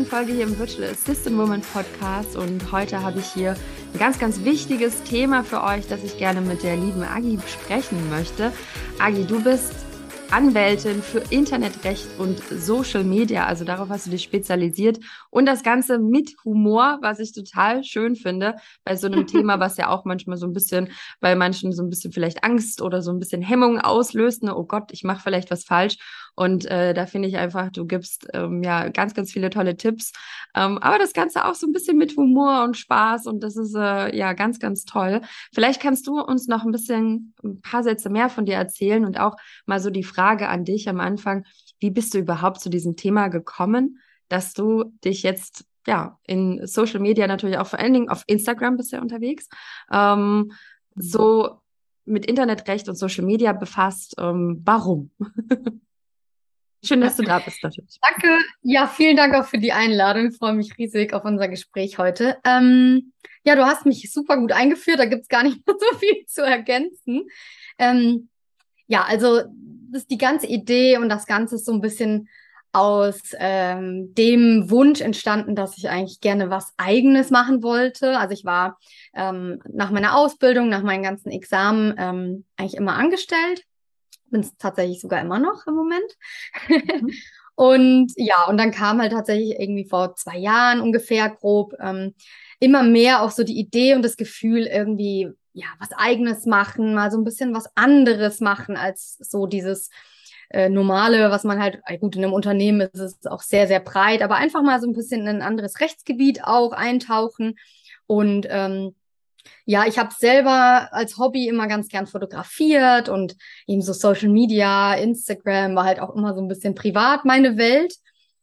neuen Folge hier im Virtual Assistant Woman Podcast und heute habe ich hier ein ganz, ganz wichtiges Thema für euch, das ich gerne mit der lieben Agi besprechen möchte. Agi, du bist Anwältin für Internetrecht und Social Media. Also darauf hast du dich spezialisiert. Und das Ganze mit Humor, was ich total schön finde, bei so einem Thema, was ja auch manchmal so ein bisschen bei manchen so ein bisschen vielleicht Angst oder so ein bisschen Hemmung auslöst. Ne? Oh Gott, ich mache vielleicht was falsch. Und äh, da finde ich einfach, du gibst ähm, ja ganz, ganz viele tolle Tipps. Ähm, aber das Ganze auch so ein bisschen mit Humor und Spaß. Und das ist äh, ja ganz, ganz toll. Vielleicht kannst du uns noch ein bisschen ein paar Sätze mehr von dir erzählen und auch mal so die Frage an dich am Anfang. Wie bist du überhaupt zu diesem Thema gekommen, dass du dich jetzt ja, in Social Media natürlich auch vor allen Dingen auf Instagram bist du unterwegs, ähm, so mit Internetrecht und Social Media befasst. Ähm, warum? Schön, dass du da bist, natürlich. Danke. Ja, vielen Dank auch für die Einladung. Ich freue mich riesig auf unser Gespräch heute. Ähm, ja, du hast mich super gut eingeführt. Da gibt es gar nicht mehr so viel zu ergänzen. Ähm, ja, also das ist die ganze Idee und das Ganze ist so ein bisschen aus ähm, dem Wunsch entstanden, dass ich eigentlich gerne was Eigenes machen wollte. Also ich war ähm, nach meiner Ausbildung, nach meinen ganzen Examen ähm, eigentlich immer angestellt bin es tatsächlich sogar immer noch im Moment. Mhm. und ja, und dann kam halt tatsächlich irgendwie vor zwei Jahren ungefähr grob ähm, immer mehr auch so die Idee und das Gefühl, irgendwie ja was eigenes machen, mal so ein bisschen was anderes machen als so dieses äh, normale, was man halt, gut, in einem Unternehmen ist es auch sehr, sehr breit, aber einfach mal so ein bisschen in ein anderes Rechtsgebiet auch eintauchen und ähm, ja, ich habe selber als Hobby immer ganz gern fotografiert und eben so Social Media, Instagram war halt auch immer so ein bisschen privat meine Welt.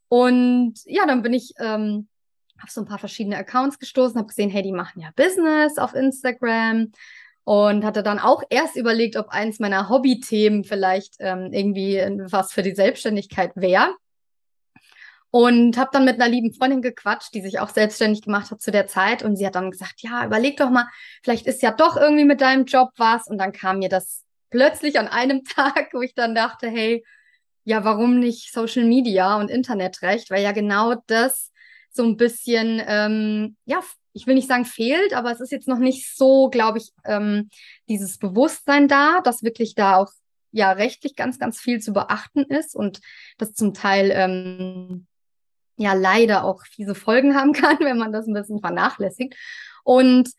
Und ja, dann bin ich ähm, auf so ein paar verschiedene Accounts gestoßen, habe gesehen, hey, die machen ja Business auf Instagram und hatte dann auch erst überlegt, ob eins meiner Hobbythemen vielleicht ähm, irgendwie was für die Selbstständigkeit wäre. Und habe dann mit einer lieben Freundin gequatscht, die sich auch selbstständig gemacht hat zu der Zeit. Und sie hat dann gesagt, ja, überleg doch mal, vielleicht ist ja doch irgendwie mit deinem Job was. Und dann kam mir das plötzlich an einem Tag, wo ich dann dachte, hey, ja, warum nicht Social Media und Internetrecht? Weil ja genau das so ein bisschen, ähm, ja, ich will nicht sagen fehlt, aber es ist jetzt noch nicht so, glaube ich, ähm, dieses Bewusstsein da, dass wirklich da auch ja rechtlich ganz, ganz viel zu beachten ist und das zum Teil ähm, ja leider auch fiese Folgen haben kann, wenn man das ein bisschen vernachlässigt. Und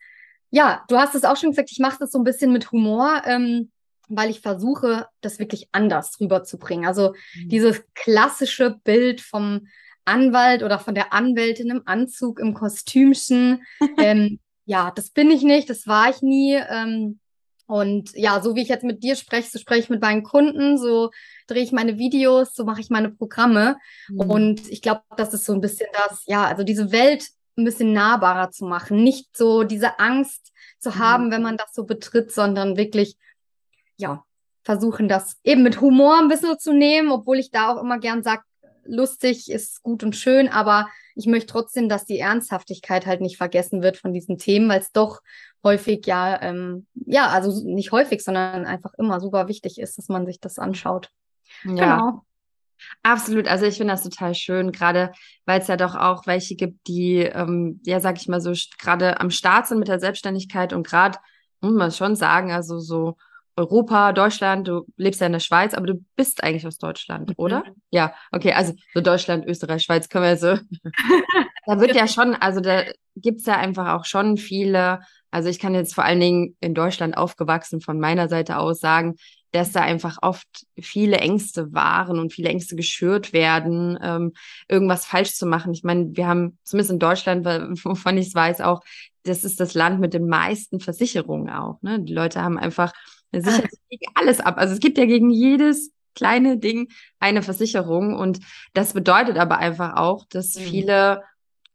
ja, du hast es auch schon gesagt, ich mache das so ein bisschen mit Humor, ähm, weil ich versuche, das wirklich anders rüberzubringen. Also mhm. dieses klassische Bild vom Anwalt oder von der Anwältin im Anzug, im Kostümchen. ähm, ja, das bin ich nicht, das war ich nie. Ähm, und ja, so wie ich jetzt mit dir spreche, so spreche ich mit meinen Kunden, so drehe ich meine Videos, so mache ich meine Programme. Mhm. Und ich glaube, das ist so ein bisschen das, ja, also diese Welt ein bisschen nahbarer zu machen, nicht so diese Angst zu mhm. haben, wenn man das so betritt, sondern wirklich, ja, versuchen, das eben mit Humor ein bisschen zu nehmen, obwohl ich da auch immer gern sage, lustig ist gut und schön, aber ich möchte trotzdem, dass die Ernsthaftigkeit halt nicht vergessen wird von diesen Themen, weil es doch häufig ja, ähm, ja, also nicht häufig, sondern einfach immer super wichtig ist, dass man sich das anschaut. Ja. Genau. Absolut, also ich finde das total schön, gerade weil es ja doch auch welche gibt, die, ähm, ja, sag ich mal so, gerade am Start sind mit der Selbstständigkeit und gerade, muss man schon sagen, also so Europa, Deutschland, du lebst ja in der Schweiz, aber du bist eigentlich aus Deutschland, mhm. oder? Ja, okay, also so Deutschland, Österreich, Schweiz können wir so. da wird ja schon, also da gibt es ja einfach auch schon viele also ich kann jetzt vor allen Dingen in Deutschland aufgewachsen von meiner Seite aus sagen, dass da einfach oft viele Ängste waren und viele Ängste geschürt werden, ähm, irgendwas falsch zu machen. Ich meine, wir haben zumindest in Deutschland, wovon ich es weiß, auch, das ist das Land mit den meisten Versicherungen auch. Ne? Die Leute haben einfach eine ah. Sicherheit gegen alles ab. Also es gibt ja gegen jedes kleine Ding eine Versicherung und das bedeutet aber einfach auch, dass mhm. viele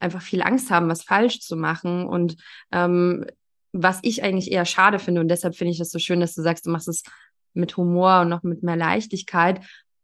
einfach viel Angst haben, was falsch zu machen und ähm, was ich eigentlich eher schade finde. Und deshalb finde ich es so schön, dass du sagst, du machst es mit Humor und noch mit mehr Leichtigkeit.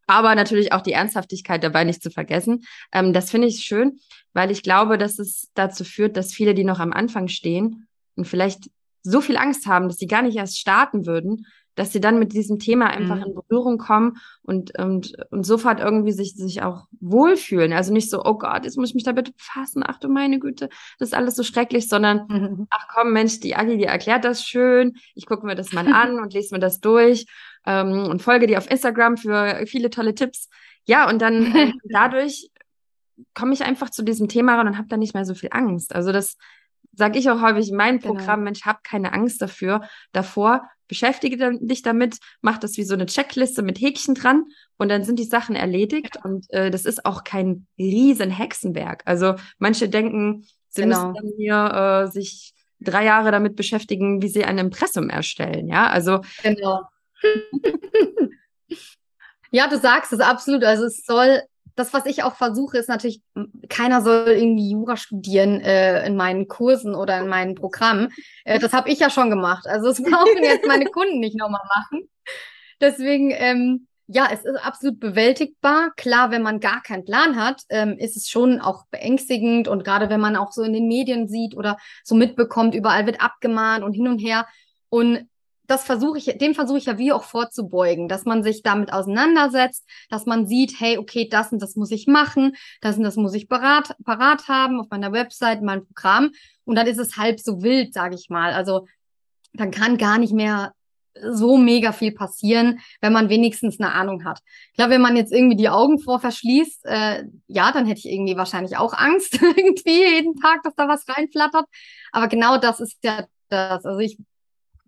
Aber natürlich auch die Ernsthaftigkeit dabei nicht zu vergessen. Ähm, das finde ich schön, weil ich glaube, dass es dazu führt, dass viele, die noch am Anfang stehen und vielleicht so viel Angst haben, dass sie gar nicht erst starten würden, dass sie dann mit diesem Thema einfach Mhm. in Berührung kommen und, und, und sofort irgendwie sich, sich auch wohlfühlen. Also nicht so, oh Gott, jetzt muss ich mich da bitte befassen, ach du meine Güte, das ist alles so schrecklich, sondern Mhm. ach komm, Mensch, die Agi, die erklärt das schön. Ich gucke mir das mal an und lese mir das durch ähm, und folge dir auf Instagram für viele tolle Tipps. Ja, und dann ähm, dadurch komme ich einfach zu diesem Thema ran und habe dann nicht mehr so viel Angst. Also das sage ich auch häufig in meinem Genau. Programm, Mensch, hab keine Angst dafür, davor, beschäftige dich damit, mach das wie so eine Checkliste mit Häkchen dran und dann sind die Sachen erledigt und äh, das ist auch kein riesen Hexenwerk. Also manche denken, sie Genau. müssen dann hier äh, sich drei Jahre damit beschäftigen, wie sie ein Impressum erstellen, ja, also Genau. Ja, du sagst es absolut. Also es soll, das, was ich auch versuche, ist natürlich, keiner soll irgendwie Jura studieren äh, in meinen Kursen oder in meinen Programmen. Äh, das habe ich ja schon gemacht. Also das brauchen jetzt meine Kunden nicht nochmal machen. Deswegen, ähm, ja, es ist absolut bewältigbar. Klar, wenn man gar keinen Plan hat, ähm, ist es schon auch beängstigend. Und gerade wenn man auch so in den Medien sieht oder so mitbekommt, überall wird abgemahnt und hin und her. Und das versuche ich, dem versuche ich ja wie auch vorzubeugen, dass man sich damit auseinandersetzt, dass man sieht, hey, okay, das und das muss ich machen, das und das muss ich parat, parat haben auf meiner Website, in meinem Programm. Und dann ist es halb so wild, sage ich mal. Also dann kann gar nicht mehr so mega viel passieren, wenn man wenigstens eine Ahnung hat. Klar, wenn man jetzt irgendwie die Augen vor verschließt, äh, ja, dann hätte ich irgendwie wahrscheinlich auch Angst, irgendwie jeden Tag, dass da was reinflattert. Aber genau das ist ja das. Also ich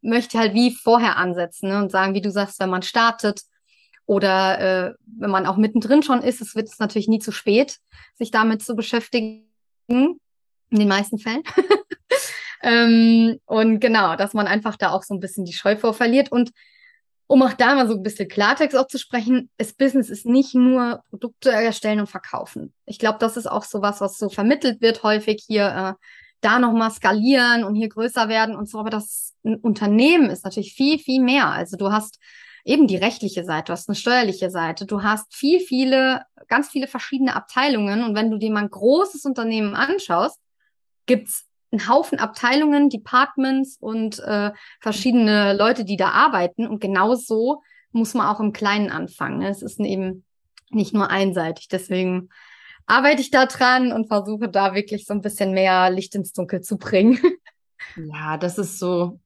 möchte halt wie vorher ansetzen ne? und sagen, wie du sagst, wenn man startet oder äh, wenn man auch mittendrin schon ist, es wird es natürlich nie zu spät, sich damit zu beschäftigen. In den meisten Fällen. ähm, und genau, dass man einfach da auch so ein bisschen die Scheu vor verliert. Und um auch da mal so ein bisschen Klartext auch zu sprechen, das Business ist nicht nur Produkte erstellen und verkaufen. Ich glaube, das ist auch so was, was so vermittelt wird häufig hier, äh, da nochmal skalieren und hier größer werden und so. Aber das Unternehmen ist natürlich viel, viel mehr. Also du hast eben die rechtliche Seite, du hast eine steuerliche Seite, du hast viel, viele, ganz viele verschiedene Abteilungen. Und wenn du dir mal ein großes Unternehmen anschaust, gibt's einen Haufen Abteilungen, Departments und äh, verschiedene Leute, die da arbeiten. Und genau so muss man auch im Kleinen anfangen. ne? Es ist eben nicht nur einseitig. Deswegen arbeite ich da dran und versuche da wirklich so ein bisschen mehr Licht ins Dunkel zu bringen. Ja, das ist so,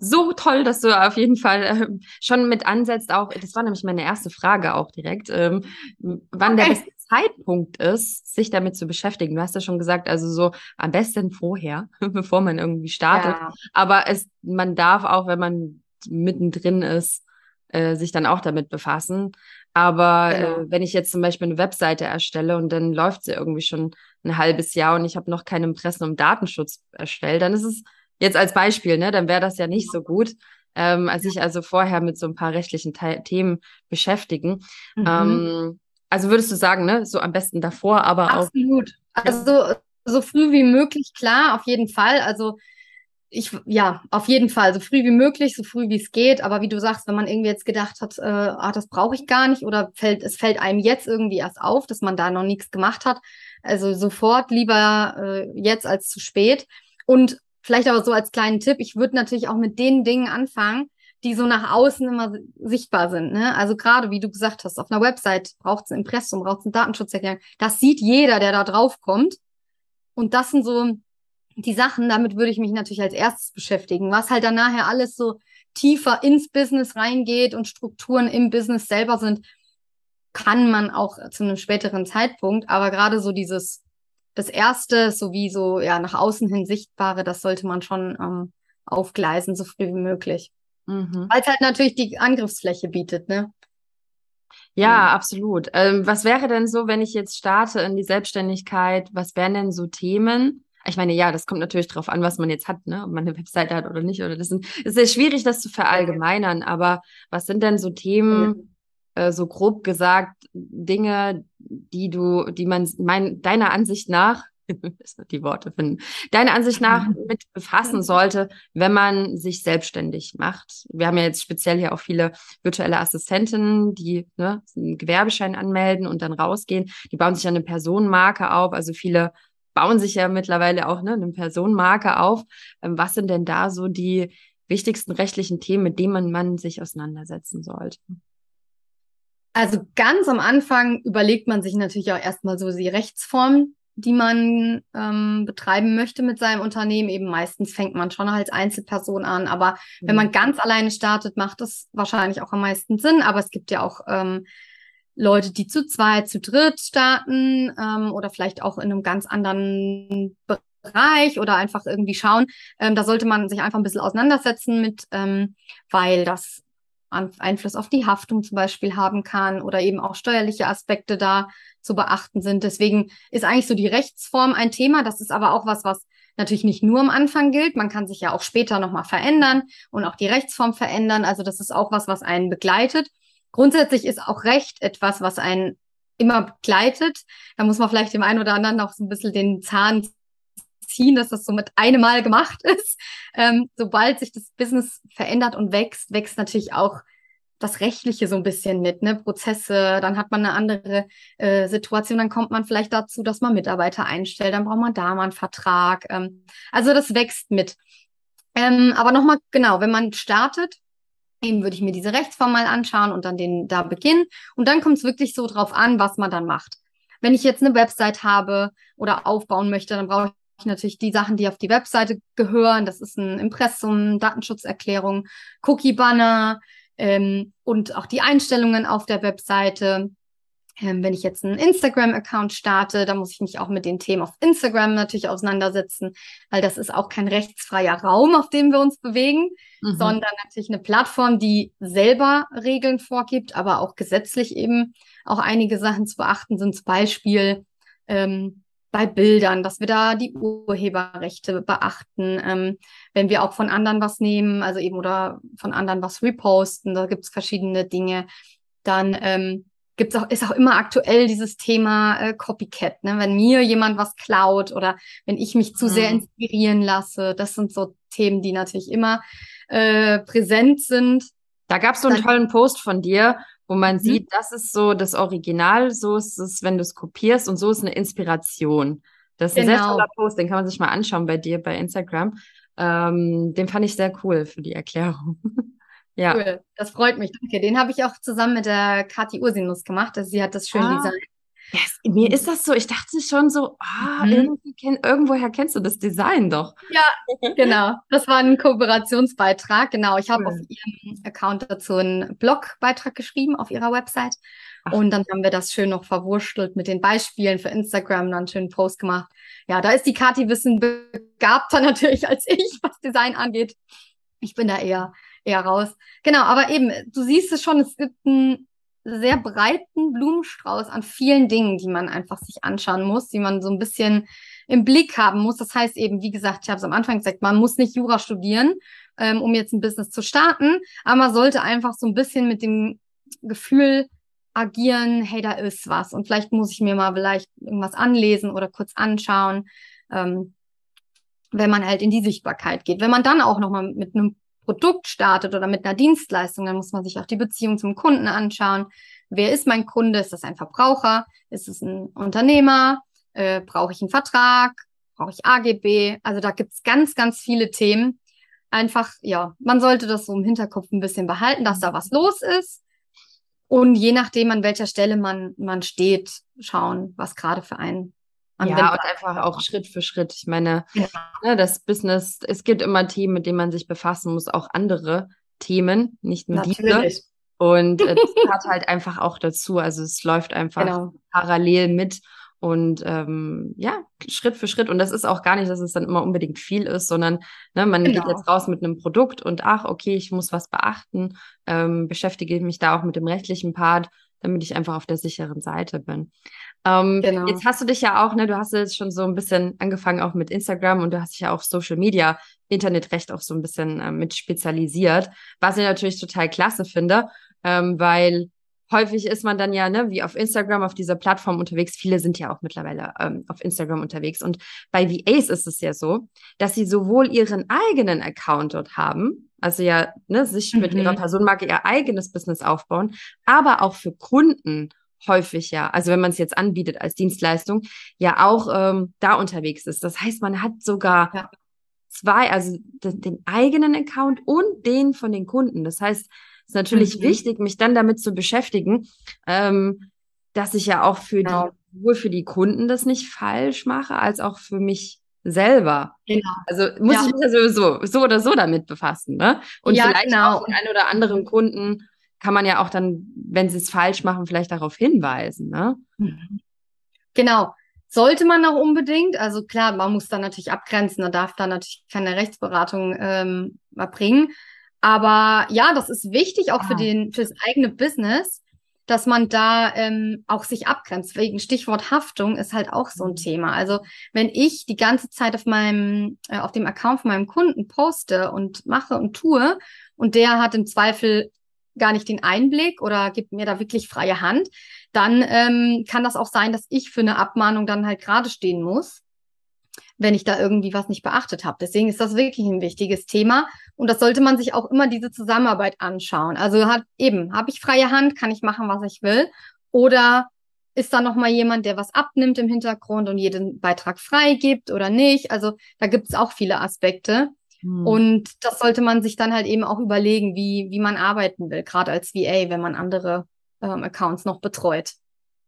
so toll, dass du auf jeden Fall ähm, schon mit ansetzt. Auch, das war nämlich meine erste Frage auch direkt, ähm, wann der Okay. beste Zeitpunkt ist, sich damit zu beschäftigen. Du hast ja schon gesagt, also so am besten vorher, bevor man irgendwie startet. Ja, Aber es, man darf auch, wenn man mittendrin ist, äh, sich dann auch damit befassen. Aber Genau. äh, wenn ich jetzt zum Beispiel eine Webseite erstelle und dann läuft sie irgendwie schon ein halbes Jahr und ich habe noch kein Impressum im Datenschutz erstellt, dann ist es jetzt als Beispiel, ne, dann wäre das ja nicht so gut. Ähm, als sich also vorher mit so ein paar rechtlichen Te Themen beschäftigen. mhm. Ähm, also würdest du sagen, ne, so am besten davor, aber auch absolut. Also so, so früh wie möglich, klar, auf jeden Fall. Also ich, ja, auf jeden Fall, so früh wie möglich, so früh wie es geht. Aber wie du sagst, wenn man irgendwie jetzt gedacht hat, äh, ah, das brauche ich gar nicht oder fällt, es fällt einem jetzt irgendwie erst auf, dass man da noch nichts gemacht hat. Also sofort lieber äh, jetzt als zu spät. Und vielleicht aber so als kleinen Tipp, ich würde natürlich auch mit den Dingen anfangen, die so nach außen immer sichtbar sind. Ne? Also gerade, wie du gesagt hast, auf einer Website braucht es ein Impressum, braucht es eine Datenschutzerklärung. Das sieht jeder, der da drauf kommt. Und das sind so die Sachen, damit würde ich mich natürlich als erstes beschäftigen. Was halt dann nachher alles so tiefer ins Business reingeht und Strukturen im Business selber sind, kann man auch zu einem späteren Zeitpunkt. Aber gerade so dieses, das erste, sowie so, ja, nach außen hin sichtbare, das sollte man schon ähm, aufgleisen, so früh wie möglich. Mhm. Weil es halt natürlich die Angriffsfläche bietet, ne? Ja, absolut. Ähm, was wäre denn so, wenn ich jetzt starte in die Selbstständigkeit? Was wären denn so Themen? Ich meine, ja, das kommt natürlich drauf an, was man jetzt hat, ne? Ob man eine Webseite hat oder nicht. Oder das sind, es ist sehr schwierig, das zu verallgemeinern. Aber was sind denn so Themen, äh, so grob gesagt, Dinge, die du, die man mein, deiner Ansicht nach, die Worte finden, deiner Ansicht nach mit befassen sollte, wenn man sich selbstständig macht? Wir haben ja jetzt speziell hier auch viele virtuelle Assistentinnen, die ne, einen Gewerbeschein anmelden und dann rausgehen. Die bauen sich ja eine Personenmarke auf. Also viele bauen sich ja mittlerweile auch ne, eine Personenmarke auf. Ähm, was sind denn da so die wichtigsten rechtlichen Themen, mit denen man, man sich auseinandersetzen sollte? Also ganz am Anfang überlegt man sich natürlich auch erstmal so die Rechtsform, die man ähm, betreiben möchte mit seinem Unternehmen. Eben meistens fängt man schon als Einzelperson an, aber mhm. wenn man ganz alleine startet, macht das wahrscheinlich auch am meisten Sinn. Aber es gibt ja auch ähm, Leute, die zu zweit, zu dritt starten ähm, oder vielleicht auch in einem ganz anderen Bereich oder einfach irgendwie schauen. Ähm, da sollte man sich einfach ein bisschen auseinandersetzen mit, ähm, weil das Einfluss auf die Haftung zum Beispiel haben kann oder eben auch steuerliche Aspekte da zu beachten sind. Deswegen ist eigentlich so die Rechtsform ein Thema. Das ist aber auch was, was natürlich nicht nur am Anfang gilt. Man kann sich ja auch später nochmal verändern und auch die Rechtsform verändern. Also das ist auch was, was einen begleitet. Grundsätzlich ist auch Recht etwas, was einen immer begleitet. Da muss man vielleicht dem einen oder anderen noch so ein bisschen den Zahn ziehen, dass das so mit einem Mal gemacht ist. Ähm, sobald sich das Business verändert und wächst, wächst natürlich auch das Rechtliche so ein bisschen mit, ne? Prozesse, dann hat man eine andere äh, Situation, dann kommt man vielleicht dazu, dass man Mitarbeiter einstellt, dann braucht man da mal einen Vertrag. Ähm, also das wächst mit. Ähm, aber nochmal, genau, wenn man startet, eben würde ich mir diese Rechtsform mal anschauen und dann den da beginnen. Und dann kommt es wirklich so drauf an, was man dann macht. Wenn ich jetzt eine Website habe oder aufbauen möchte, dann brauche ich natürlich die Sachen, die auf die Webseite gehören. Das ist ein Impressum, Datenschutzerklärung, Cookie-Banner, ähm, und auch die Einstellungen auf der Webseite. Ähm, wenn ich jetzt einen Instagram-Account starte, dann muss ich mich auch mit den Themen auf Instagram natürlich auseinandersetzen, weil das ist auch kein rechtsfreier Raum, auf dem wir uns bewegen, mhm. sondern natürlich eine Plattform, die selber Regeln vorgibt, aber auch gesetzlich eben auch einige Sachen zu beachten sind. Zum Beispiel ähm, bei Bildern, dass wir da die Urheberrechte beachten, ähm, wenn wir auch von anderen was nehmen, also eben oder von anderen was reposten, da gibt es verschiedene Dinge. Dann ähm, gibt's auch, ist auch immer aktuell dieses Thema äh, Copycat, ne? Wenn mir jemand was klaut oder wenn ich mich zu mhm. sehr inspirieren lasse, das sind so Themen, die natürlich immer äh, präsent sind. Da gab es so einen tollen Post von dir, wo man mhm. sieht, das ist so das Original, so ist es, wenn du es kopierst und so ist eine Inspiration. Das ist ein genau. sehr toller Post, den kann man sich mal anschauen bei dir bei Instagram. Ähm, den fand ich sehr cool für die Erklärung. ja. Cool, das freut mich. Danke. Den habe ich auch zusammen mit der Kathi Ursinus gemacht. Also sie hat das schön ah. designt. Yes, mir ist das so, ich dachte schon so, ah, mhm. kenn, irgendwoher kennst du das Design doch. Ja, genau. Das war ein Kooperationsbeitrag. Genau, ich habe cool. auf ihrem Account dazu einen Blogbeitrag geschrieben auf ihrer Website. Ach. Und dann haben wir das schön noch verwurschtelt mit den Beispielen für Instagram, dann einen schönen Post gemacht. Ja, da ist die Kathi Wissen begabter natürlich als ich, was Design angeht. Ich bin da eher, eher raus. Genau, aber eben, du siehst es schon, es gibt ein sehr breiten Blumenstrauß an vielen Dingen, die man einfach sich anschauen muss, die man so ein bisschen im Blick haben muss. Das heißt eben, wie gesagt, ich habe es am Anfang gesagt, man muss nicht Jura studieren, ähm, um jetzt ein Business zu starten, aber man sollte einfach so ein bisschen mit dem Gefühl agieren, hey, da ist was und vielleicht muss ich mir mal vielleicht irgendwas anlesen oder kurz anschauen, ähm, wenn man halt in die Sichtbarkeit geht. Wenn man dann auch nochmal mit einem Produkt startet oder mit einer Dienstleistung, dann muss man sich auch die Beziehung zum Kunden anschauen. Wer ist mein Kunde? Ist das ein Verbraucher? Ist es ein Unternehmer? Äh, Brauche ich einen Vertrag? Brauche ich AGB? Also da gibt's ganz, ganz viele Themen. Einfach, ja, man sollte das so im Hinterkopf ein bisschen behalten, dass da was los ist. Und je nachdem, an welcher Stelle man, man steht, schauen, was gerade für einen ja, und einfach auch Schritt für Schritt. Ich meine, ja. ne, das Business, es gibt immer Themen, mit denen man sich befassen muss, auch andere Themen, nicht nur Natürlich. diese. Und äh, das gehört halt einfach auch dazu. Also es läuft einfach genau. parallel mit und ähm, ja, Schritt für Schritt. Und das ist auch gar nicht, dass es dann immer unbedingt viel ist, sondern ne, man genau. geht jetzt raus mit einem Produkt und ach, okay, ich muss was beachten, ähm, beschäftige mich da auch mit dem rechtlichen Part, damit ich einfach auf der sicheren Seite bin. Ähm, genau. Jetzt hast du dich ja auch, ne, du hast jetzt schon so ein bisschen angefangen auch mit Instagram und du hast dich ja auf Social Media, Internetrecht auch so ein bisschen äh, mit spezialisiert, was ich natürlich total klasse finde, ähm, weil häufig ist man dann ja, ne, wie auf Instagram, auf dieser Plattform unterwegs. Viele sind ja auch mittlerweile ähm, auf Instagram unterwegs. Und bei VAs ist es ja so, dass sie sowohl ihren eigenen Account dort haben, also ja, ne, sich mhm. mit ihrer mhm. Personenmarke ihr eigenes Business aufbauen, aber auch für Kunden häufig ja, also wenn man es jetzt anbietet als Dienstleistung, ja auch ähm, da unterwegs ist. Das heißt, man hat sogar ja. zwei, also den eigenen Account und den von den Kunden. Das heißt, es ist natürlich mhm. wichtig, mich dann damit zu beschäftigen, ähm, dass ich ja auch für genau. die, sowohl für die Kunden das nicht falsch mache, als auch für mich selber. Genau. Also muss ja. ich mich ja sowieso so oder so damit befassen, ne? Und ja, vielleicht genau. auch den einen oder anderen Kunden kann man ja auch dann, wenn sie es falsch machen, vielleicht darauf hinweisen, ne? Mhm. Genau. Sollte man auch unbedingt. Also klar, man muss da natürlich abgrenzen, man darf da natürlich keine Rechtsberatung ähm, erbringen. Aber ja, das ist wichtig auch ah. für den fürs eigene Business, dass man da ähm, auch sich abgrenzt. Wegen Stichwort Haftung ist halt auch so ein mhm. Thema. Also wenn ich die ganze Zeit auf meinem äh, auf dem Account von meinem Kunden poste und mache und tue und der hat im Zweifel gar nicht den Einblick oder gibt mir da wirklich freie Hand, dann ähm, kann das auch sein, dass ich für eine Abmahnung dann halt gerade stehen muss, wenn ich da irgendwie was nicht beachtet habe. Deswegen ist das wirklich ein wichtiges Thema und das sollte man sich auch immer diese Zusammenarbeit anschauen. Also hat eben, habe ich freie Hand, kann ich machen, was ich will oder ist da noch mal jemand, der was abnimmt im Hintergrund und jeden Beitrag freigibt oder nicht? Also da gibt es auch viele Aspekte. Hm. Und das sollte man sich dann halt eben auch überlegen, wie, wie man arbeiten will, gerade als VA, wenn man andere ähm, Accounts noch betreut.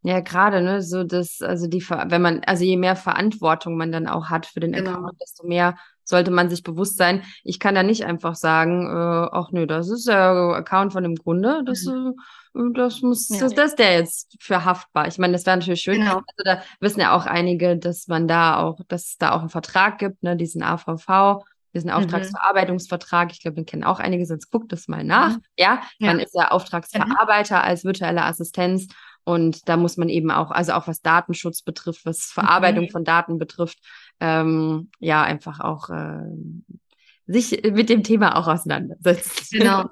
Ja, gerade, ne, so das, also die, wenn man, also je mehr Verantwortung man dann auch hat für den genau. Account, desto mehr sollte man sich bewusst sein. Ich kann da nicht einfach sagen, äh, ach nö, das ist der Account von dem Kunde, das, mhm. äh, das muss, ja. das, das ist der jetzt für haftbar. Ich meine, das wäre natürlich schön. Genau. Also da wissen ja auch einige, dass man da auch, dass es da auch einen Vertrag gibt, ne, diesen AVV diesen mhm. Auftragsverarbeitungsvertrag. Ich glaube, den kennen auch einige, sonst guckt das mal nach. Mhm. Ja, man ja. ist ja Auftragsverarbeiter mhm. als virtuelle Assistenz. Und da muss man eben auch, also auch was Datenschutz betrifft, was Verarbeitung von Daten betrifft, ähm, ja, einfach auch äh, sich mit dem Thema auch auseinandersetzen. Genau.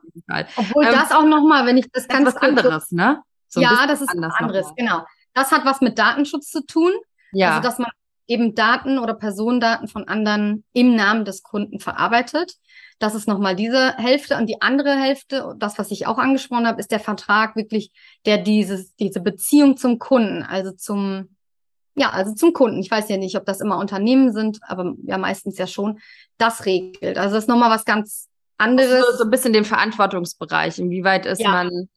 Obwohl ähm, das auch nochmal, wenn ich das ganz was anderes, ne? So ja, das ist anders anderes, genau. Das hat was mit Datenschutz zu tun. Ja. Also, dass man eben Daten oder Personendaten von anderen im Namen des Kunden verarbeitet. Das ist nochmal diese Hälfte. Und die andere Hälfte, das, was ich auch angesprochen habe, ist der Vertrag wirklich, der dieses, diese Beziehung zum Kunden, also zum, ja, also zum Kunden. Ich weiß ja nicht, ob das immer Unternehmen sind, aber ja, meistens ja schon, das regelt. Also das ist nochmal was ganz anderes. So, so ein bisschen den Verantwortungsbereich. Inwieweit ist ja, man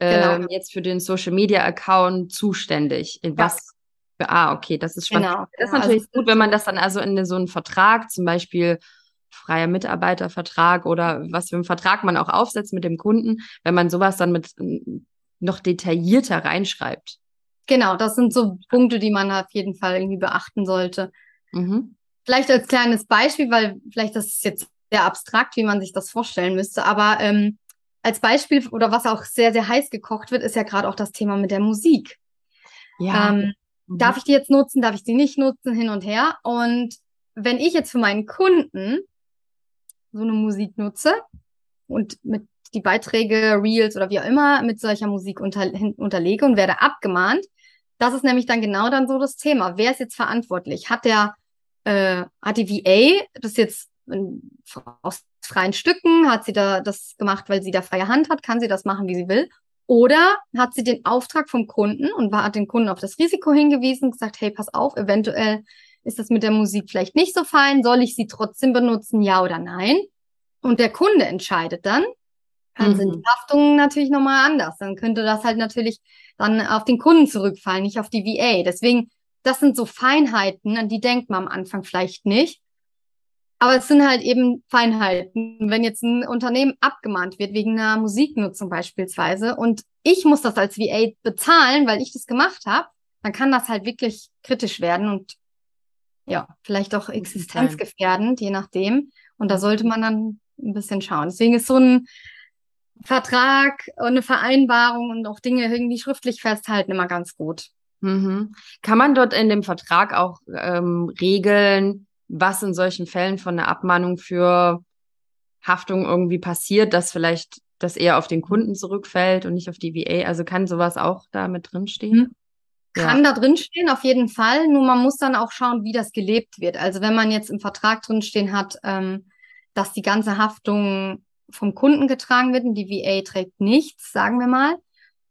ähm, genau. jetzt für den Social Media Account zuständig? In ja. was Ah, okay, das ist schon. Genau. Das ist also natürlich also, gut, wenn man das dann also in so einen Vertrag, zum Beispiel freier Mitarbeitervertrag oder was für einen Vertrag man auch aufsetzt mit dem Kunden, wenn man sowas dann mit noch detaillierter reinschreibt. Genau, das sind so Punkte, die man auf jeden Fall irgendwie beachten sollte. Mhm. Vielleicht als kleines Beispiel, weil vielleicht das ist jetzt sehr abstrakt, wie man sich das vorstellen müsste, aber ähm, als Beispiel oder was auch sehr, sehr heiß gekocht wird, ist ja gerade auch das Thema mit der Musik. Ja. Ähm, Mhm. Darf ich die jetzt nutzen? Darf ich sie nicht nutzen? Hin und her. Und wenn ich jetzt für meinen Kunden so eine Musik nutze und mit die Beiträge, Reels oder wie auch immer mit solcher Musik unter, unterlege und werde abgemahnt, das ist nämlich dann genau dann so das Thema. Wer ist jetzt verantwortlich? Hat der, äh, hat die VA das jetzt aus freien Stücken? Hat sie da das gemacht, weil sie da freie Hand hat? Kann sie das machen, wie sie will? Oder hat sie den Auftrag vom Kunden und hat den Kunden auf das Risiko hingewiesen, gesagt, hey, pass auf, eventuell ist das mit der Musik vielleicht nicht so fein, soll ich sie trotzdem benutzen, ja oder nein? Und der Kunde entscheidet dann. Dann mhm. sind die Haftungen natürlich nochmal anders. Dann könnte das halt natürlich dann auf den Kunden zurückfallen, nicht auf die VA. Deswegen, das sind so Feinheiten, an die denkt man am Anfang vielleicht nicht. Aber es sind halt eben Feinheiten. Wenn jetzt ein Unternehmen abgemahnt wird wegen einer Musiknutzung beispielsweise und ich muss das als VA bezahlen, weil ich das gemacht habe, dann kann das halt wirklich kritisch werden und ja, vielleicht auch existenzgefährdend, je nachdem. Und da sollte man dann ein bisschen schauen. Deswegen ist so ein Vertrag und eine Vereinbarung und auch Dinge irgendwie schriftlich festhalten immer ganz gut. Mhm. Kann man dort in dem Vertrag auch ähm, regeln, was in solchen Fällen von einer Abmahnung für Haftung irgendwie passiert, dass vielleicht das eher auf den Kunden zurückfällt und nicht auf die VA. Also kann sowas auch da mit drinstehen? Hm. Kann ja. da drinstehen, auf jeden Fall. Nur man muss dann auch schauen, wie das gelebt wird. Also wenn man jetzt im Vertrag drinstehen hat, ähm, dass die ganze Haftung vom Kunden getragen wird und die VA trägt nichts, sagen wir mal.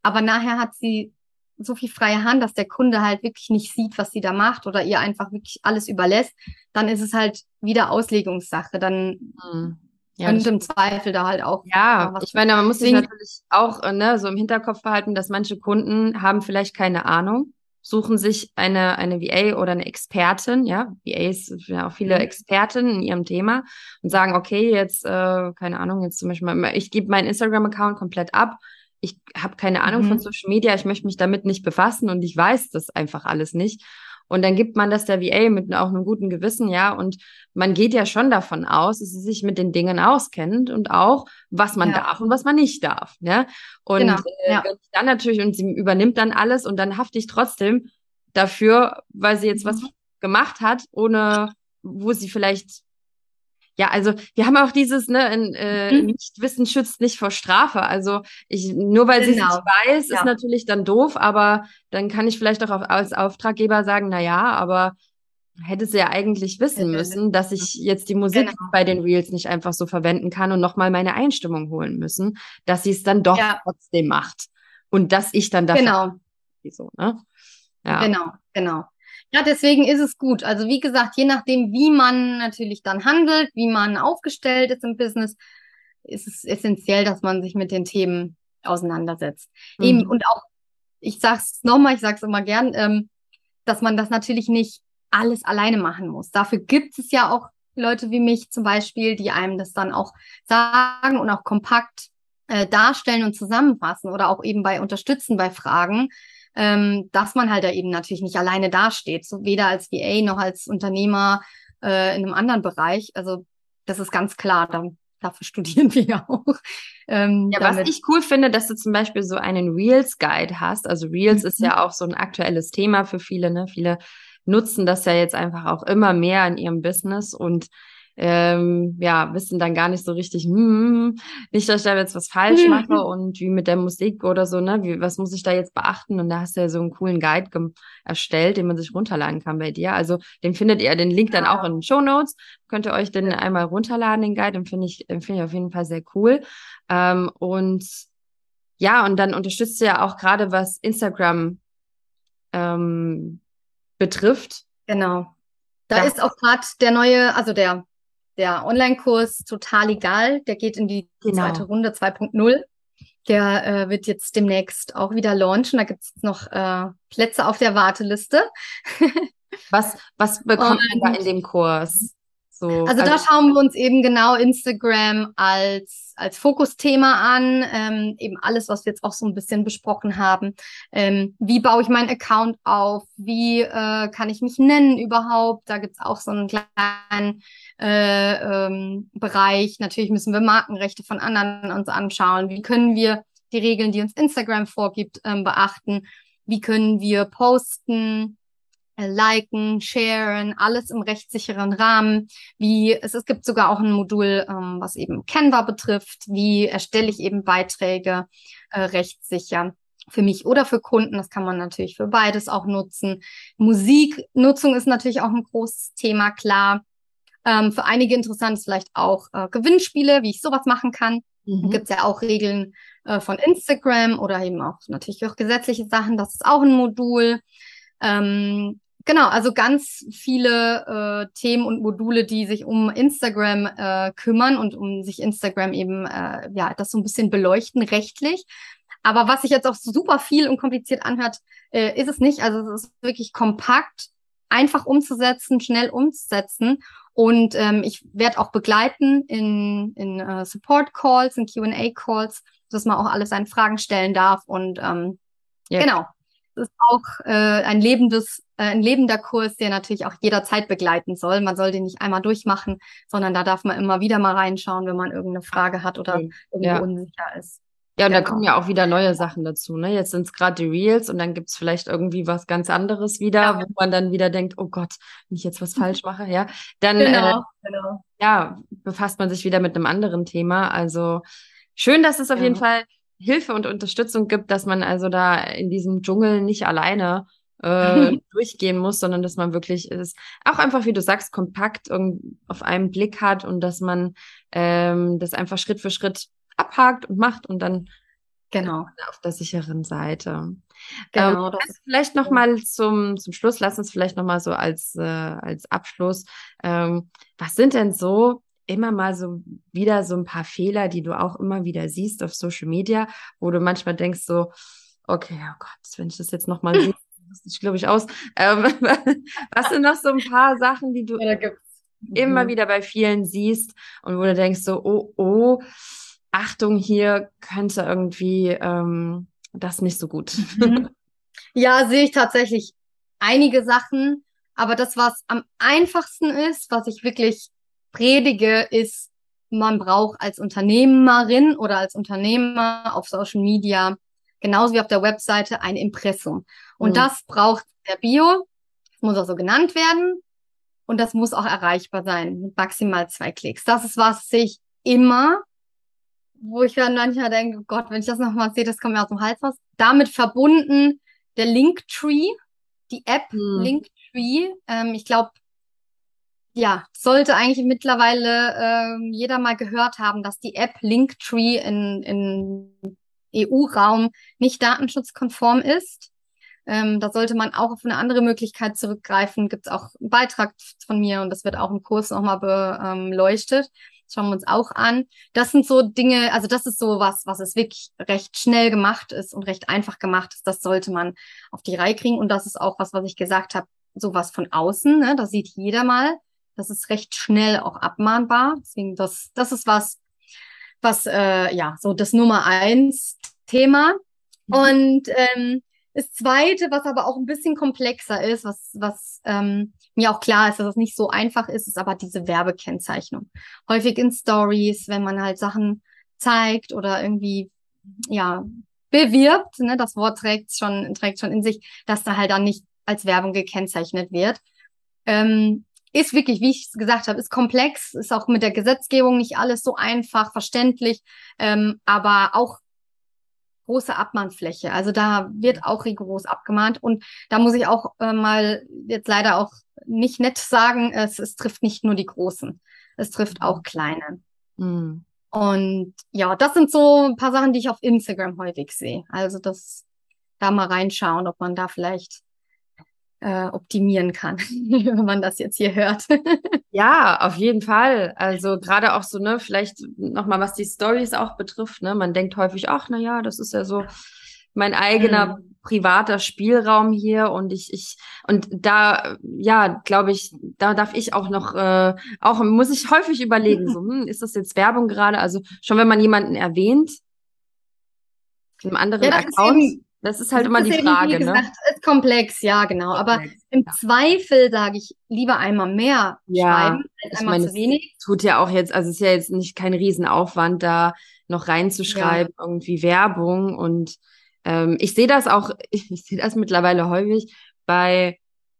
Aber nachher hat sie so viel freie Hand, dass der Kunde halt wirklich nicht sieht, was sie da macht oder ihr einfach wirklich alles überlässt, dann ist es halt wieder Auslegungssache. Dann hm. Ja, und im Zweifel da halt auch. Ja, ich meine, man muss sich natürlich auch äh, ne, so im Hinterkopf behalten, dass manche Kunden haben vielleicht keine Ahnung, suchen sich eine, eine VA oder eine Expertin, ja, VAs ja auch viele mhm. Experten in ihrem Thema und sagen, okay, jetzt, äh, keine Ahnung, jetzt zum Beispiel, ich gebe meinen Instagram-Account komplett ab, ich habe keine Ahnung mhm. von Social Media, ich möchte mich damit nicht befassen und ich weiß das einfach alles nicht. Und dann gibt man das der VA mit auch einem guten Gewissen, ja. Und man geht ja schon davon aus, dass sie sich mit den Dingen auskennt und auch, was man ja. darf und was man nicht darf. Ja? Und genau. äh, ja. dann natürlich, und sie übernimmt dann alles und dann hafte ich trotzdem dafür, weil sie jetzt mhm. was gemacht hat, ohne wo sie vielleicht ja, also wir haben auch dieses, ne, in, äh, mhm. Nichtwissen schützt nicht vor Strafe. Also ich, nur weil genau. sie es nicht weiß, ja. ist natürlich dann doof, aber dann kann ich vielleicht auch auf, als Auftraggeber sagen, na ja, aber hätte sie ja eigentlich wissen müssen, dass ich jetzt die Musik genau. bei den Reels nicht einfach so verwenden kann und nochmal meine Einstimmung holen müssen, dass sie es dann doch ja. trotzdem macht. Und dass ich dann dafür. Genau. So, ne? Ja. Genau, genau. Ja, deswegen ist es gut. Also wie gesagt, je nachdem, wie man natürlich dann handelt, wie man aufgestellt ist im Business, ist es essentiell, dass man sich mit den Themen auseinandersetzt. Mhm. Eben, und auch, ich sag's nochmal, ich sag's immer gern, ähm, dass man das natürlich nicht alles alleine machen muss. Dafür gibt es ja auch Leute wie mich zum Beispiel, die einem das dann auch sagen und auch kompakt äh, darstellen und zusammenfassen oder auch eben bei unterstützen bei Fragen ähm, dass man halt da eben natürlich nicht alleine dasteht, so weder als VA noch als Unternehmer äh, in einem anderen Bereich. Also das ist ganz klar, dann, dafür studieren wir ja auch. Ähm, ja, was ich cool finde, dass du zum Beispiel so einen Reels Guide hast. Also Reels mhm. ist ja auch so ein aktuelles Thema für viele, ne? Viele nutzen das ja jetzt einfach auch immer mehr in ihrem Business und ähm, ja, wissen dann gar nicht so richtig, hm, hm, hm, nicht, dass ich da jetzt was falsch mache und wie mit der Musik oder so, ne, wie, was muss ich da jetzt beachten? Und da hast du ja so einen coolen Guide erstellt, den man sich runterladen kann bei dir. Also den findet ihr, den Link dann auch in den Show Notes. Könnt ihr euch den einmal runterladen, den Guide, den finde ich, finde ich auf jeden Fall sehr cool. Ähm, und ja, und dann unterstützt ihr ja auch gerade, was Instagram ähm, betrifft. Genau. Da das ist auch gerade der neue, also der der Online-Kurs total egal. Der geht in die genau. zweite Runde 2.0. Der äh, wird jetzt demnächst auch wieder launchen. Da gibt es noch äh, Plätze auf der Warteliste. was, was bekommt man da in dem Kurs? So, also, also, da schauen wir uns eben genau Instagram als, als Fokusthema an, ähm, eben alles, was wir jetzt auch so ein bisschen besprochen haben. Ähm, wie baue ich meinen Account auf? Wie äh, kann ich mich nennen überhaupt? Da gibt's auch so einen kleinen äh, ähm, Bereich. Natürlich müssen wir Markenrechte von anderen uns anschauen. Wie können wir die Regeln, die uns Instagram vorgibt, ähm, beachten? Wie können wir posten? Äh, liken, sharen, alles im rechtssicheren Rahmen. Wie es, es gibt sogar auch ein Modul, ähm, was eben Canva betrifft. Wie erstelle ich eben Beiträge äh, rechtssicher? Für mich oder für Kunden, das kann man natürlich für beides auch nutzen. Musiknutzung ist natürlich auch ein großes Thema, klar. Ähm, für einige interessant ist vielleicht auch äh, Gewinnspiele, wie ich sowas machen kann. Mhm. Gibt es ja auch Regeln äh, von Instagram oder eben auch natürlich auch gesetzliche Sachen. Das ist auch ein Modul. Ähm, Genau, also ganz viele äh, Themen und Module, die sich um Instagram äh, kümmern und um sich Instagram eben, äh, ja, das so ein bisschen beleuchten, rechtlich. Aber was sich jetzt auch super viel und kompliziert anhört, äh, ist es nicht. Also es ist wirklich kompakt, einfach umzusetzen, schnell umzusetzen. Und ähm, ich werde auch begleiten in, in uh, Support Calls, in QA Calls, dass man auch alle seine Fragen stellen darf. Und ähm, ja. genau, ist auch äh, ein lebendes, äh, ein lebender Kurs, der natürlich auch jederzeit begleiten soll. Man soll den nicht einmal durchmachen, sondern da darf man immer wieder mal reinschauen, wenn man irgendeine Frage hat oder okay. irgendwo ja. unsicher ist. Ja, und genau. da kommen ja auch wieder neue Sachen dazu. Ne? Jetzt sind es gerade die Reels und dann gibt es vielleicht irgendwie was ganz anderes wieder, ja. wo man dann wieder denkt, oh Gott, wenn ich jetzt was falsch mache, ja, dann genau, äh, genau. ja, befasst man sich wieder mit einem anderen Thema. Also schön, dass es auf ja. jeden Fall Hilfe und Unterstützung gibt, dass man also da in diesem Dschungel nicht alleine äh, durchgehen muss, sondern dass man wirklich ist, auch einfach, wie du sagst, kompakt auf einen Blick hat und dass man ähm, das einfach Schritt für Schritt abhakt und macht und dann Genau. Auf der sicheren Seite. Genau. Ähm, vielleicht noch mal zum, zum Schluss, lass uns vielleicht noch mal so als, äh, als Abschluss, ähm, was sind denn so immer mal so wieder so ein paar Fehler, die du auch immer wieder siehst auf Social Media, wo du manchmal denkst so, okay, oh Gott, wenn ich das jetzt noch mal sehe, ich glaube ich aus. Ähm, was sind noch so ein paar Sachen, die du ja, immer mhm. wieder bei vielen siehst und wo du denkst so, oh, oh, Achtung, hier könnte irgendwie ähm, das nicht so gut. Mhm. Ja, sehe ich tatsächlich einige Sachen, aber das, was am einfachsten ist, was ich wirklich predige, ist, man braucht als Unternehmerin oder als Unternehmer auf Social Media, genauso wie auf der Webseite, ein Impressum. Und mhm. das braucht der Bio, das muss auch so genannt werden und das muss auch erreichbar sein mit maximal zwei Klicks. Das ist was ich immer wo ich dann manchmal denke, Gott, wenn ich das nochmal sehe, das kommt mir aus dem Hals raus. Damit verbunden der Linktree, die App hm. Linktree. Ähm, ich glaube, ja, sollte eigentlich mittlerweile ähm, jeder mal gehört haben, dass die App Linktree in, in EU-Raum nicht datenschutzkonform ist. Ähm, da sollte man auch auf eine andere Möglichkeit zurückgreifen. Gibt es auch einen Beitrag von mir und das wird auch im Kurs nochmal beleuchtet. Das schauen wir uns auch an. Das sind so Dinge, also das ist so was, was es wirklich recht schnell gemacht ist und recht einfach gemacht ist. Das sollte man auf die Reihe kriegen. Und das ist auch was, was ich gesagt habe, sowas von außen. Ne? Das sieht jeder mal. Das ist recht schnell auch abmahnbar. Deswegen, das, das ist was, was, äh, ja, so das Nummer eins Thema. Mhm. Und ähm, das Zweite, was aber auch ein bisschen komplexer ist, was, was ähm, mir auch klar ist, dass es nicht so einfach ist, ist aber diese Werbekennzeichnung. Häufig in Stories, wenn man halt Sachen zeigt oder irgendwie, ja, bewirbt, ne, das Wort trägt schon, trägt schon in sich, dass da halt dann nicht als Werbung gekennzeichnet wird. Ähm, ist wirklich, wie ich es gesagt habe, ist komplex, ist auch mit der Gesetzgebung nicht alles so einfach verständlich, ähm, aber auch große Abmahnfläche. Also da wird auch rigoros abgemahnt. Und da muss ich auch äh, mal jetzt leider auch nicht nett sagen, es, es trifft nicht nur die Großen, es trifft auch kleine. Mhm. Und ja, das sind so ein paar Sachen, die ich auf Instagram häufig sehe. Also das da mal reinschauen, ob man da vielleicht äh, optimieren kann, wenn man das jetzt hier hört. ja, auf jeden Fall. Also gerade auch so, ne, vielleicht nochmal, was die Stories auch betrifft, ne, man denkt häufig, ach, na ja, das ist ja so mein eigener mhm. privater Spielraum hier und ich, ich, und da, ja, glaube ich, da darf ich auch noch, äh, auch muss ich häufig überlegen, so, hm, ist das jetzt Werbung gerade? Also schon wenn man jemanden erwähnt, einem anderen ja, Account. Das ist halt das immer ist die Frage. Wie ne? gesagt, komplex, ja, genau. Aber im ja. Zweifel sage ich lieber einmal mehr ja, schreiben als einmal meine, zu wenig. Tut ja auch jetzt, also es ist ja jetzt nicht kein Riesenaufwand, da noch reinzuschreiben, ja. irgendwie Werbung. Und ähm, ich sehe das auch, ich, ich sehe das mittlerweile häufig bei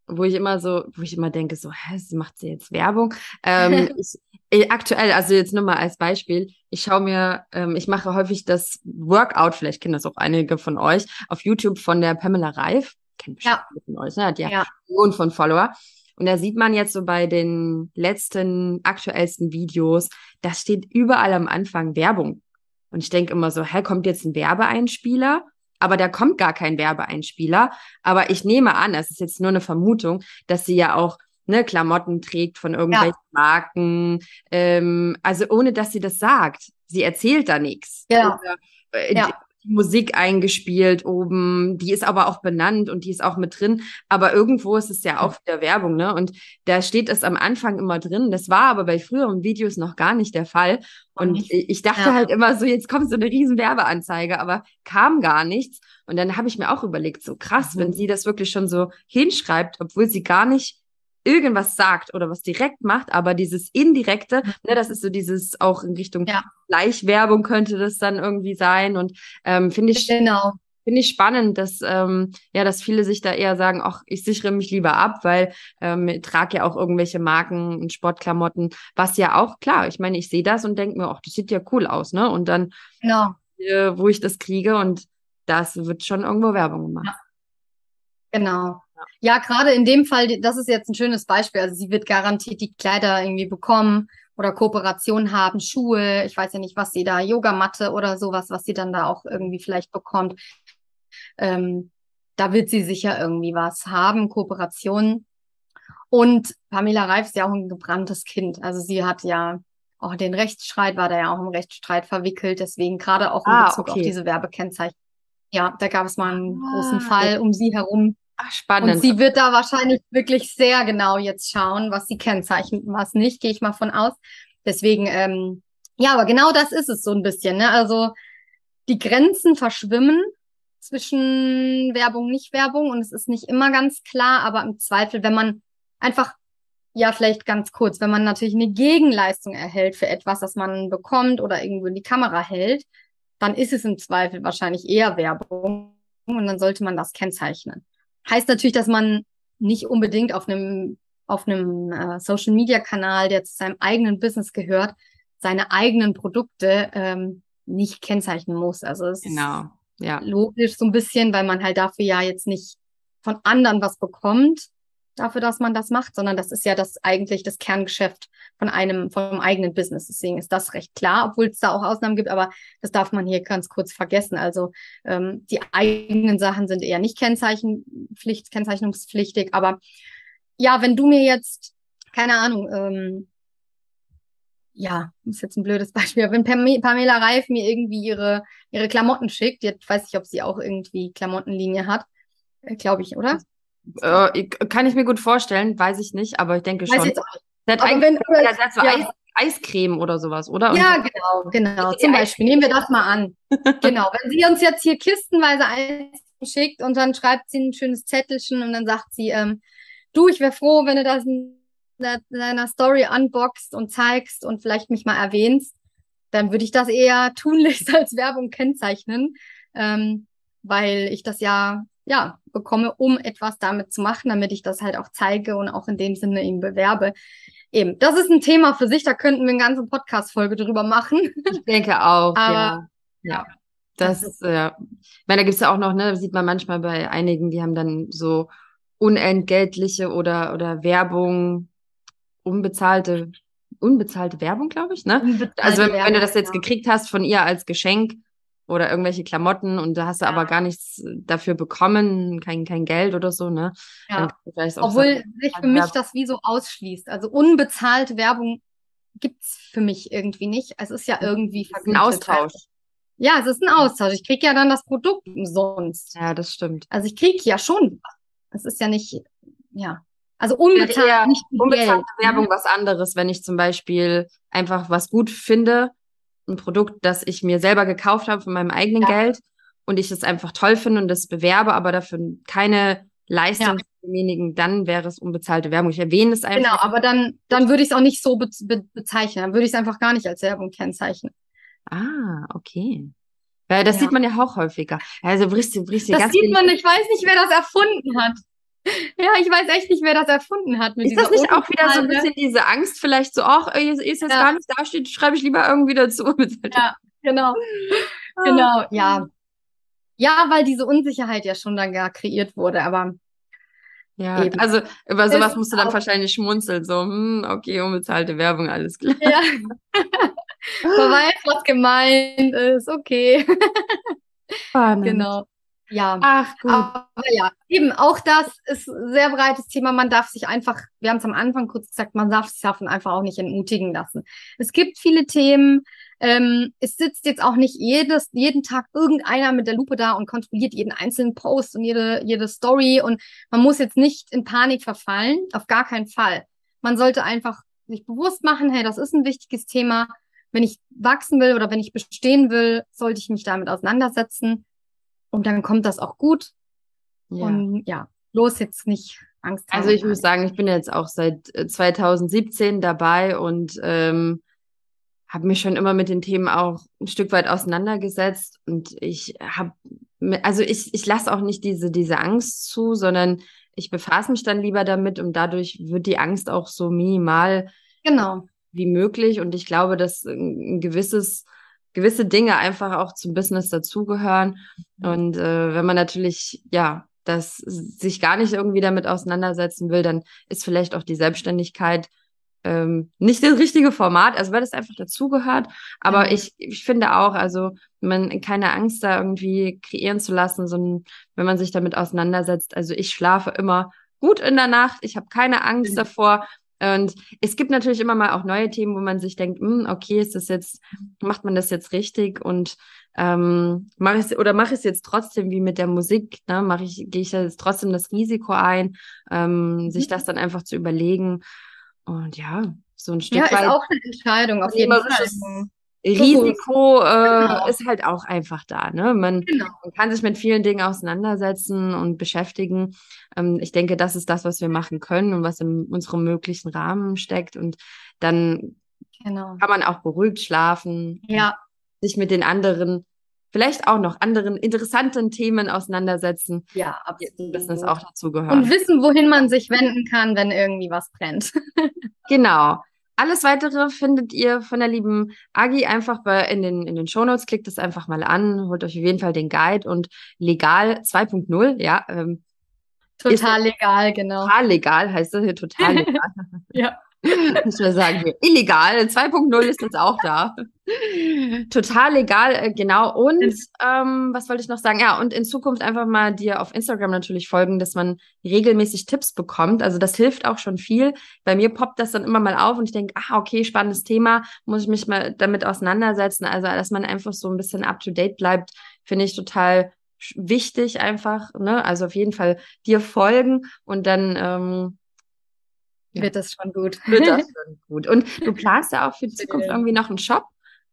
wo ich immer so, wo ich immer denke, so, hä, macht sie jetzt Werbung? Ähm, ich, äh, aktuell, also jetzt nur mal als Beispiel, ich schaue mir, ähm, ich mache häufig das Workout, vielleicht kennen das auch einige von euch, auf YouTube von der Pamela Reif. Kennt bestimmt ja. von euch, ne? Hat ja, ja. Millionen von Follower. Und da sieht man jetzt so bei den letzten, aktuellsten Videos, da steht überall am Anfang Werbung. Und ich denke immer so, hä, kommt jetzt ein Werbeeinspieler? Aber da kommt gar kein Werbeeinspieler. Aber ich nehme an, es ist jetzt nur eine Vermutung, dass sie ja auch ne, Klamotten trägt von irgendwelchen ja. Marken. Ähm, also ohne dass sie das sagt. Sie erzählt da nichts. Ja. Oder, äh, ja. Musik eingespielt oben, die ist aber auch benannt und die ist auch mit drin. Aber irgendwo ist es ja auch wieder Werbung, ne? Und da steht es am Anfang immer drin. Das war aber bei früheren Videos noch gar nicht der Fall. Und ich dachte ja. halt immer so, jetzt kommt so eine riesen Werbeanzeige, aber kam gar nichts. Und dann habe ich mir auch überlegt, so krass, mhm. wenn sie das wirklich schon so hinschreibt, obwohl sie gar nicht irgendwas sagt oder was direkt macht, aber dieses indirekte, mhm. ne, das ist so dieses auch in Richtung ja. Gleichwerbung könnte das dann irgendwie sein und ähm, finde ich genau. Finde ich spannend, dass ähm, ja, dass viele sich da eher sagen, ach, ich sichere mich lieber ab, weil ähm, ich trage ja auch irgendwelche Marken und Sportklamotten, was ja auch klar. Ich meine, ich sehe das und denke mir, ach, das sieht ja cool aus, ne? Und dann, genau. äh, wo ich das kriege und das wird schon irgendwo Werbung gemacht. Ja. Genau. Ja, gerade in dem Fall, das ist jetzt ein schönes Beispiel. Also sie wird garantiert die Kleider irgendwie bekommen oder Kooperationen haben, Schuhe, ich weiß ja nicht, was sie da, Yogamatte oder sowas, was sie dann da auch irgendwie vielleicht bekommt. Ähm, da wird sie sicher irgendwie was haben, Kooperationen. Und Pamela Reif ist ja auch ein gebranntes Kind. Also sie hat ja auch den Rechtsstreit, war da ja auch im Rechtsstreit verwickelt, deswegen gerade auch in ah, Bezug okay. auf diese Werbekennzeichen. Ja, da gab es mal einen ah, großen Fall um sie herum. Ach, spannend. Und sie wird da wahrscheinlich wirklich sehr genau jetzt schauen, was sie kennzeichnet und was nicht, gehe ich mal von aus. Deswegen, ähm, ja, aber genau das ist es so ein bisschen. Ne? Also die Grenzen verschwimmen zwischen Werbung, Nicht-Werbung und es ist nicht immer ganz klar, aber im Zweifel, wenn man einfach, ja, vielleicht ganz kurz, wenn man natürlich eine Gegenleistung erhält für etwas, das man bekommt oder irgendwo in die Kamera hält, dann ist es im Zweifel wahrscheinlich eher Werbung und dann sollte man das kennzeichnen. Heißt natürlich, dass man nicht unbedingt auf einem auf einem äh, Social Media Kanal, der zu seinem eigenen Business gehört, seine eigenen Produkte ähm, nicht kennzeichnen muss. Also es genau. ist ja. logisch so ein bisschen, weil man halt dafür ja jetzt nicht von anderen was bekommt, dafür, dass man das macht, sondern das ist ja das eigentlich das Kerngeschäft von einem, vom eigenen Business. Deswegen ist das recht klar, obwohl es da auch Ausnahmen gibt, aber das darf man hier ganz kurz vergessen. Also ähm, die eigenen Sachen sind eher nicht Kennzeichenpflicht, kennzeichnungspflichtig, aber ja, wenn du mir jetzt, keine Ahnung, ähm, ja, ist jetzt ein blödes Beispiel, wenn Pamela Reif mir irgendwie ihre, ihre Klamotten schickt, jetzt weiß ich, ob sie auch irgendwie Klamottenlinie hat, äh, glaube ich, oder? Äh, kann ich mir gut vorstellen, weiß ich nicht, aber ich denke weiß schon. Jetzt auch. Der hat, wenn, ja, der hat so ja. Eis, Eiscreme oder sowas, oder? Und ja, genau, genau. Zum Beispiel, nehmen wir das mal an. genau, wenn sie uns jetzt hier kistenweise Eis schickt und dann schreibt sie ein schönes Zettelchen und dann sagt sie, ähm, du, ich wäre froh, wenn du das in deiner Story unboxst und zeigst und vielleicht mich mal erwähnst, dann würde ich das eher tunlichst als Werbung kennzeichnen, ähm, weil ich das ja ja, bekomme, um etwas damit zu machen, damit ich das halt auch zeige und auch in dem Sinne ihn bewerbe. Eben, das ist ein Thema für sich, da könnten wir eine ganze Podcast-Folge drüber machen. Ich denke auch, Aber, ja. Ja. Das, ist, ja. Ich meine, da gibt's ja auch noch, ne, sieht man manchmal bei einigen, die haben dann so unentgeltliche oder, oder Werbung, unbezahlte, unbezahlte Werbung, glaube ich, ne? Unbezahlte also wenn, Werbung, wenn, du das jetzt ja. gekriegt hast von ihr als Geschenk, oder irgendwelche Klamotten und da hast du ja. aber gar nichts dafür bekommen, kein, kein Geld oder so, ne? Ja. Obwohl sich für mich das wie so ausschließt. Also unbezahlte Werbung gibt's für mich irgendwie nicht. Es ist ja irgendwie vergütet. Ein Austausch. Ja, es ist ein Austausch. Ich krieg ja dann das Produkt umsonst. Ja, das stimmt. Also ich krieg ja schon. Es ist ja nicht, ja. Also unbezahlt, nicht unbezahlte Geld. Werbung was anderes, wenn ich zum Beispiel einfach was gut finde ein Produkt, das ich mir selber gekauft habe von meinem eigenen ja. Geld und ich es einfach toll finde und das bewerbe, aber dafür keine Leistung ja. demjenigen, dann wäre es unbezahlte Werbung. Ich erwähne es einfach. Genau, aber dann, dann würde ich es auch nicht so be be bezeichnen. Dann würde ich es einfach gar nicht als Werbung kennzeichnen. Ah, okay. Ja, das ja. sieht man ja auch häufiger. Also brichst du, brichst du Das sieht man, ich weiß nicht, wer das erfunden hat. Ja, ich weiß echt nicht, wer das erfunden hat. ist das nicht auch wieder so ein bisschen diese Angst, vielleicht so, ach, ist jetzt ja. gar nicht da steht, schreibe ich lieber irgendwie dazu. Ja, genau. Ah. Genau, ja. Ja, weil diese Unsicherheit ja schon dann gar kreiert wurde, aber. Ja, eben. also über sowas musst du dann wahrscheinlich schmunzeln, so, hm, okay, unbezahlte Werbung, alles klar. Ja. Man weiß, was gemeint ist, okay. Spannend. Genau. Ja. Ach gut. Aber ja, eben auch das ist ein sehr breites Thema. Man darf sich einfach, wir haben es am Anfang kurz gesagt, man darf sich davon einfach auch nicht entmutigen lassen. Es gibt viele Themen. Ähm, es sitzt jetzt auch nicht jedes, jeden Tag irgendeiner mit der Lupe da und kontrolliert jeden einzelnen Post und jede, jede Story. Und man muss jetzt nicht in Panik verfallen. Auf gar keinen Fall. Man sollte einfach sich bewusst machen, hey, das ist ein wichtiges Thema. Wenn ich wachsen will oder wenn ich bestehen will, sollte ich mich damit auseinandersetzen und dann kommt das auch gut. Ja. Und ja, bloß jetzt nicht Angst haben. Also ich muss sagen, ich bin jetzt auch seit 2017 äh, dabei und ähm, habe mich schon immer mit den Themen auch ein Stück weit auseinandergesetzt und ich habe also ich ich lasse auch nicht diese diese Angst zu, sondern ich befasse mich dann lieber damit und dadurch wird die Angst auch so minimal genau wie möglich und ich glaube, dass ein gewisses gewisse Dinge einfach auch zum Business dazugehören. Und äh, wenn man natürlich, ja, das sich gar nicht irgendwie damit auseinandersetzen will, dann ist vielleicht auch die Selbstständigkeit ähm, nicht das richtige Format, also weil das einfach dazugehört. Aber mhm. ich, ich finde auch, also man keine Angst da irgendwie kreieren zu lassen, sondern wenn man sich damit auseinandersetzt. Also ich schlafe immer gut in der Nacht, ich habe keine Angst mhm. davor. Und es gibt natürlich immer mal auch neue Themen, wo man sich denkt, hm, okay, ist das jetzt, macht man das jetzt richtig und ähm, mache ich oder mache ich es jetzt trotzdem wie mit der Musik, ne? Mache ich, gehe ich jetzt trotzdem das Risiko ein, ähm, mhm. sich das dann einfach zu überlegen. Und ja, so ein Stück ja, weit. ist auch eine Entscheidung auf jeden Fall. Risiko äh, genau. ist halt auch einfach da. Ne? Man, genau. man, kann sich mit vielen Dingen auseinandersetzen und beschäftigen. Ähm, ich denke, das ist das, was wir machen können und was in unserem möglichen Rahmen steckt. Und dann genau. kann man auch beruhigt schlafen. Ja. Sich mit den anderen, vielleicht auch noch anderen interessanten Themen auseinandersetzen. Ja, absolut. Business auch dazu gehört. Und wissen, wohin man sich wenden kann, wenn irgendwie was brennt. genau. Alles weitere findet ihr von der lieben Agi einfach bei, in den, in den Shownotes. Klickt es einfach mal an, holt euch auf jeden Fall den Guide und legal 2.0, ja. Ähm, total legal, genau. Total legal heißt das hier total legal. ja. Ich würde sagen, illegal. 2.0 ist jetzt auch da. Total legal, äh, genau. Und ähm, was wollte ich noch sagen? Ja, und in Zukunft einfach mal dir auf Instagram natürlich folgen, dass man regelmäßig Tipps bekommt. Also das hilft auch schon viel. Bei mir poppt das dann immer mal auf und ich denke, ah, okay, spannendes Thema, muss ich mich mal damit auseinandersetzen. Also, dass man einfach so ein bisschen up to date bleibt, finde ich total wichtig einfach. Ne? Also auf jeden Fall dir folgen und dann ähm, wird das schon gut. Wird das schon gut. Und du planst ja auch für die Zukunft irgendwie noch einen Shop.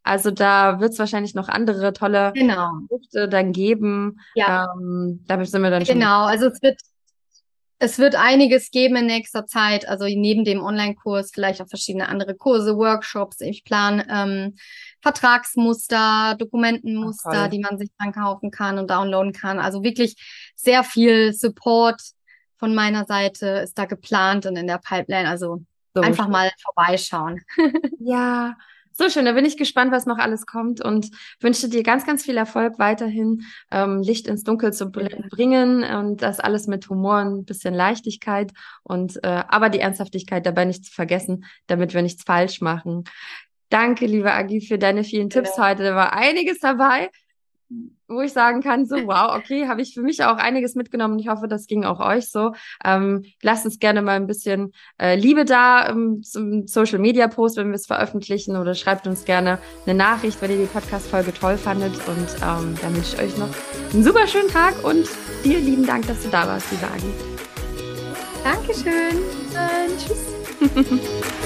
Also da wird es wahrscheinlich noch andere tolle genau. Produkte dann geben. Ja. Ähm, damit sind wir dann schon. Genau, also es wird, es wird einiges geben in nächster Zeit. Also neben dem Online-Kurs vielleicht auch verschiedene andere Kurse, Workshops. Ich plane ähm, Vertragsmuster, Dokumentenmuster, oh, die man sich dann kaufen kann und downloaden kann. Also wirklich sehr viel Support von meiner Seite ist da geplant und in der Pipeline. Also so einfach schön. mal vorbeischauen. ja, so schön. Da bin ich gespannt, was noch alles kommt und wünsche dir ganz, ganz viel Erfolg weiterhin, ähm, Licht ins Dunkel zu bringen und das alles mit Humor und ein bisschen Leichtigkeit und äh, aber die Ernsthaftigkeit dabei nicht zu vergessen, damit wir nichts falsch machen. Danke, liebe Agi, für deine vielen Tipps ja. heute. Da war einiges dabei wo ich sagen kann, so wow, okay, habe ich für mich auch einiges mitgenommen. Ich hoffe, das ging auch euch so. Ähm, lasst uns gerne mal ein bisschen äh, Liebe da ähm, zum Social Media Post, wenn wir es veröffentlichen oder schreibt uns gerne eine Nachricht, wenn ihr die Podcast-Folge toll fandet. Und ähm, dann wünsche ich euch noch einen super schönen Tag und dir lieben Dank, dass du da warst, liebe Agi. Dankeschön. Äh, tschüss.